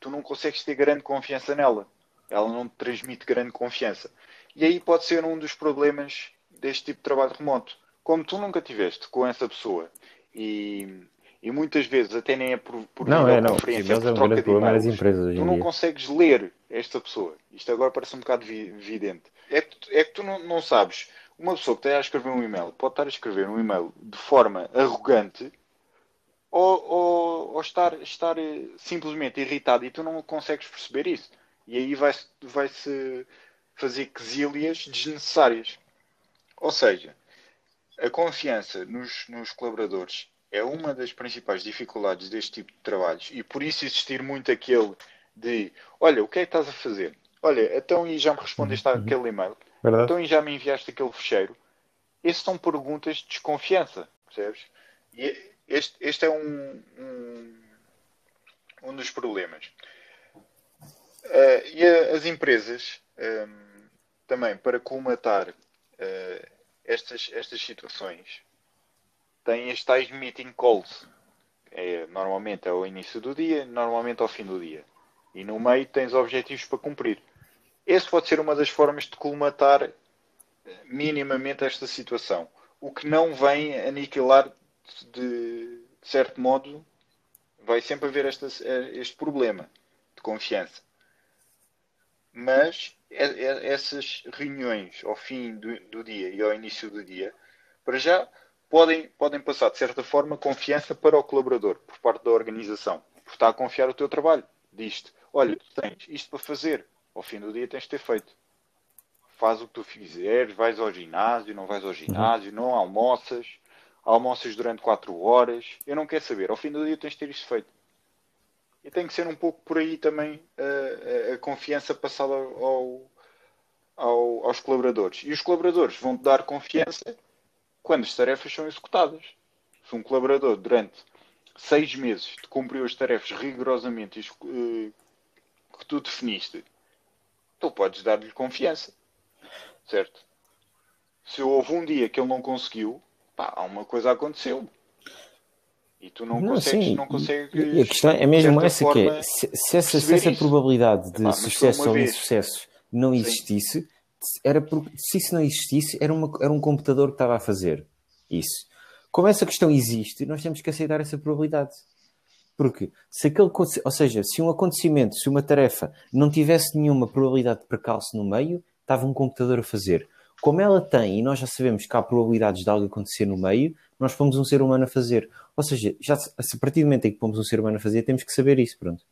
tu não consegues ter grande confiança nela. Ela não te transmite grande confiança. E aí pode ser um dos problemas deste tipo de trabalho remoto. Como tu nunca tiveste com essa pessoa e, e muitas vezes até nem é por, por não, é, não. conferência, é por troca de e-mails, empresas tu não consegues ler esta pessoa. Isto agora parece um bocado evidente é que, é que tu não, não sabes. Uma pessoa que está a escrever um e-mail pode estar a escrever um e-mail de forma arrogante ou, ou, ou estar, estar eh, simplesmente irritado e tu não consegues perceber isso. E aí vai-se vai -se fazer quesílias desnecessárias. Ou seja, a confiança nos, nos colaboradores é uma das principais dificuldades deste tipo de trabalhos e por isso existir muito aquele de olha, o que é que estás a fazer? Olha, então e já me respondeste uhum. àquele e-mail? Verdade. Então e já me enviaste aquele fecheiro? Essas são perguntas de desconfiança, percebes? E este, este é um, um, um dos problemas. Uh, e a, as empresas, um, ehm, também, para colmatar uh, estas, estas situações, têm as tais meeting calls. É, normalmente é ao início do dia, normalmente ao fim do dia. E no meio tens objetivos para cumprir. Esse pode ser uma das formas de colmatar eh, minimamente esta situação. O que não vem aniquilar de, de certo modo, vai sempre haver esta, eh, este problema de confiança. Mas essas reuniões ao fim do, do, dia e ao início do dia, para já, podem, podem passar, de certa forma, confiança para o colaborador, por parte da organização, por estar a confiar o teu trabalho. Disto, olha, tu tens isto para fazer, ao fim do dia tens de ter feito. Faz o que tu fizeres, vais ao ginásio, não vais ao ginásio, uhum. não almoças, almoças durante 4 horas. Eu não quero saber. Ao fim do dia tens de ter isto feito. E tem que ser um pouco por aí também a, a, a confiança passada ao, ao, aos colaboradores. E os colaboradores vão-te dar confiança quando as tarefas são executadas. Se um colaborador durante seis meses te cumpriu as tarefas rigorosamente eh, que tu definiste tu podes dar-lhe confiança. Certo? Se houve um dia que ele não conseguiu, pá, alguma coisa aconteceu. E tu não, não consegues, sim. não consegues. E a questão é mesmo essa forma, que é, se, se, essa, se essa probabilidade de Epá, sucesso ou insucesso não existisse, sim. Era por, se isso não existisse, era, uma, era um computador que estava a fazer isso. Como essa questão existe, nós temos que aceitar essa probabilidade. Porque se aquele, ou seja, se um acontecimento, se uma tarefa não tivesse nenhuma probabilidade de percalço no meio, estava um computador a fazer. Como ela tem, e nós já sabemos que há probabilidades de algo acontecer no meio, nós fomos um ser humano a fazer. Ou seja, já a partir do momento em que fomos um ser humano a fazer, temos que saber isso, pronto.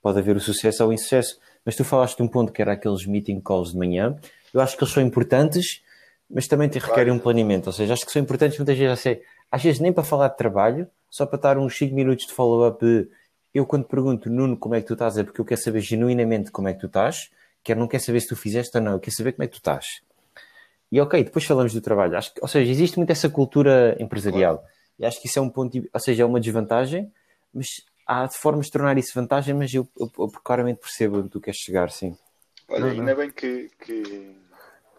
Pode haver o sucesso ou o insucesso. Mas tu falaste de um ponto que era aqueles meeting calls de manhã. Eu acho que eles são importantes, mas também te requerem um planeamento. Ou seja, acho que são importantes muitas vezes, sei, às vezes nem para falar de trabalho, só para estar uns 5 minutos de follow-up eu quando pergunto, Nuno, como é que tu estás, é porque eu quero saber genuinamente como é que tu estás, quer não quer saber se tu fizeste ou não, eu quero saber como é que tu estás. E ok, depois falamos do trabalho. Acho que, ou seja, existe muito essa cultura empresarial. Claro. E acho que isso é um ponto, ou seja, é uma desvantagem, mas há formas de tornar isso vantagem, mas eu, eu, eu claramente percebo onde tu queres chegar, sim. Olha, uhum. ainda bem que, que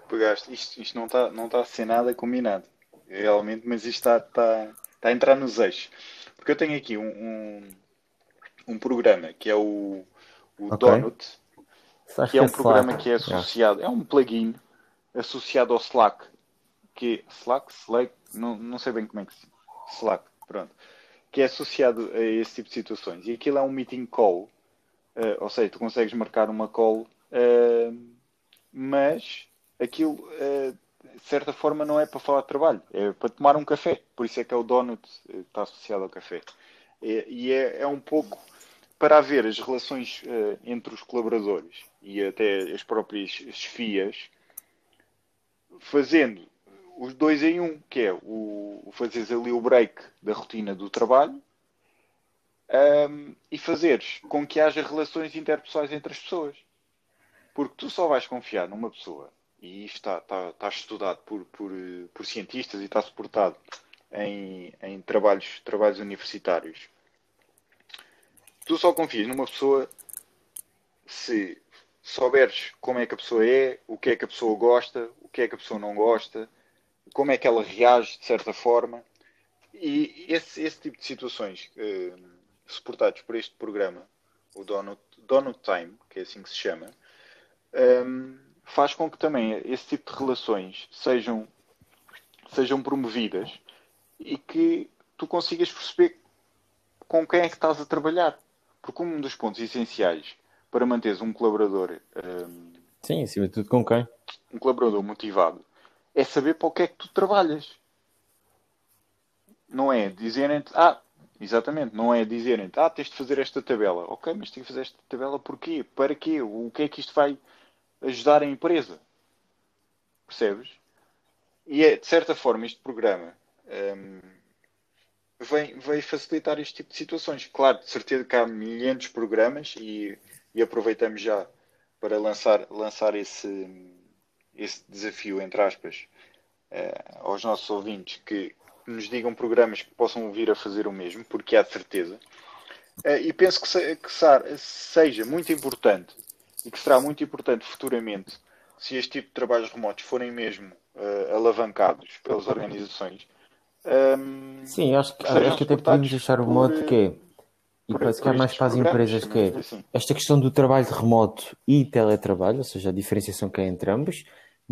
pegaste. Isto, isto não está não tá a ser nada combinado, realmente, mas isto está, está, Está a entrar nos eixos. Porque eu tenho aqui um, um, um programa que é o, o okay. Donut, que é um programa Slack. que é associado, yeah. é um plugin associado ao Slack, que Slack, Slack, não, não sei bem como é que se Slack, pronto, que é associado a esse tipo de situações. E aquilo é um meeting call, uh, ou seja, tu consegues marcar uma call, uh, mas aquilo uh, de certa forma, não é para falar de trabalho, é para tomar um café. Por isso é que é o donut, está associado ao café. E, é, é, um pouco para haver as relações entre os colaboradores e até as próprias chefias, fazendo os dois em um, que é o, fazeres ali o break da rotina do trabalho um, e fazeres com que haja relações interpessoais entre as pessoas. Porque tu só vais confiar numa pessoa, e isto está, está, está estudado por, por, por, cientistas e está suportado em, em trabalhos, trabalhos universitários. Tu só confias numa pessoa se souberes como é que a pessoa é, o que é que a pessoa gosta, o que é que a pessoa não gosta, como é que ela reage de certa forma. E esse, esse tipo de situações eh, suportados por este programa, o Donut, Donut Time, que é assim que se chama, um, faz com que também esse tipo de relações sejam, sejam promovidas e que tu consigas perceber com quem é que estás a trabalhar. Porque um dos pontos essenciais para manteres um colaborador. Um, Sim, acima de tudo, com quem? Um colaborador motivado é saber para o que é que tu trabalhas. Não é dizerem-te, ah, Exatamente, não é dizerem, ah, tens de fazer esta tabela. Ok, mas tenho que fazer esta tabela porquê? Para quê? O que é que isto vai ajudar a empresa? Percebes? E é, de certa forma, este programa um, vem, vem facilitar este tipo de situações. Claro, de certeza que há milhares de programas e, e aproveitamos já para lançar, lançar esse, esse desafio, entre aspas, uh, aos nossos ouvintes que nos digam programas que possam vir a fazer o mesmo, porque há de certeza. Uh, e penso que, se, que seja muito importante e que será muito importante futuramente se este tipo de trabalhos remotos forem mesmo uh, alavancados pelas organizações. Um, ehm, Sim, acho que, acho que até podemos deixar o modo que é, e parece que há mais para as empresas que é assim. esta questão do trabalho remoto e teletrabalho, ou seja, a diferenciação que é entre ambos,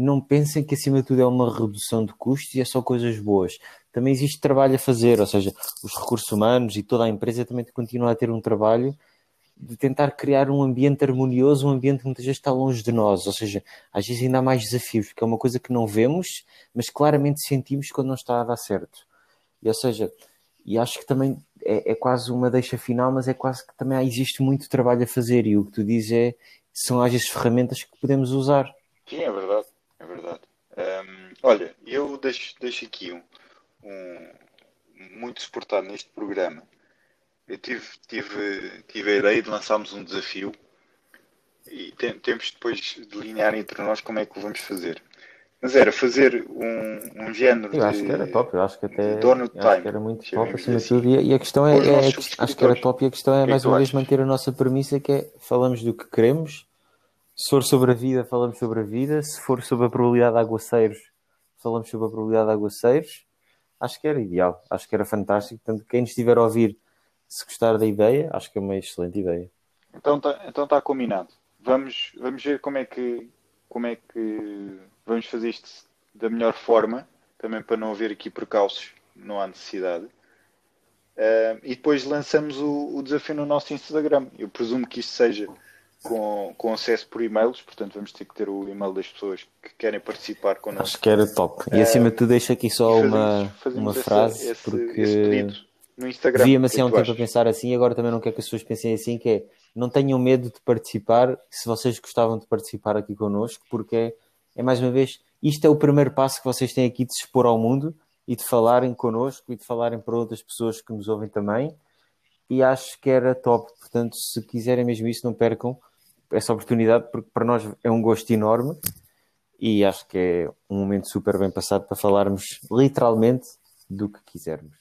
não pensem que acima de tudo é uma redução de custos e é só coisas boas também existe trabalho a fazer, ou seja, os recursos humanos e toda a empresa também continua a ter um trabalho de tentar criar um ambiente harmonioso, um ambiente que muitas vezes está longe de nós, ou seja, às vezes ainda há mais desafios, porque é uma coisa que não vemos, mas claramente sentimos quando não está a dar certo. E, ou seja, e acho que também é, é quase uma deixa final, mas é quase que também existe muito trabalho a fazer, e o que tu dizes é, são às vezes ferramentas que podemos usar. Sim, é verdade. Olha, eu deixo, deixo aqui um, um, muito suportado neste programa. Eu tive, tive, tive a ideia de lançarmos um desafio e tem, temos depois de delinear entre nós como é que o vamos fazer. Mas era fazer um, um género eu acho que era top, eu acho que até Donut Time. era muito top acima de tudo. E, a questão é, é acho que era top e a questão é, é mais uma vez manter a nossa premissa que é falamos do que queremos. Se for sobre a vida, falamos sobre a vida. Se for sobre a probabilidade de aguaceiros, falamos sobre a probabilidade de aguaceiros acho que era ideal, acho que era fantástico. Portanto, quem estiver a ouvir, se gostar da ideia, acho que é uma excelente ideia. Então está então tá combinado. Vamos, vamos ver como é, que, como é que vamos fazer isto da melhor forma, também para não haver aqui percalços, não há necessidade. Uh, e depois lançamos o, o desafio no nosso Instagram. Eu presumo que isto seja com, com acesso por e-mails, portanto vamos ter que ter o e-mail das pessoas que querem participar connosco. Acho que era top. E acima de tudo deixo aqui só fazemos, uma, fazemos uma frase, esse, porque esse no Instagram. Via-me assim há um tempo achas? a pensar assim, e agora também não quero que as pessoas pensem assim, que é não tenham medo de participar, se vocês gostavam de participar aqui connosco, porque é, é mais uma vez, isto é o primeiro passo que vocês têm aqui de se expor ao mundo e de falarem connosco e de falarem para outras pessoas que nos ouvem também. E acho que era top. Portanto, se quiserem mesmo isso, não percam essa oportunidade, porque para nós é um gosto enorme e acho que é um momento super bem passado para falarmos literalmente do que quisermos.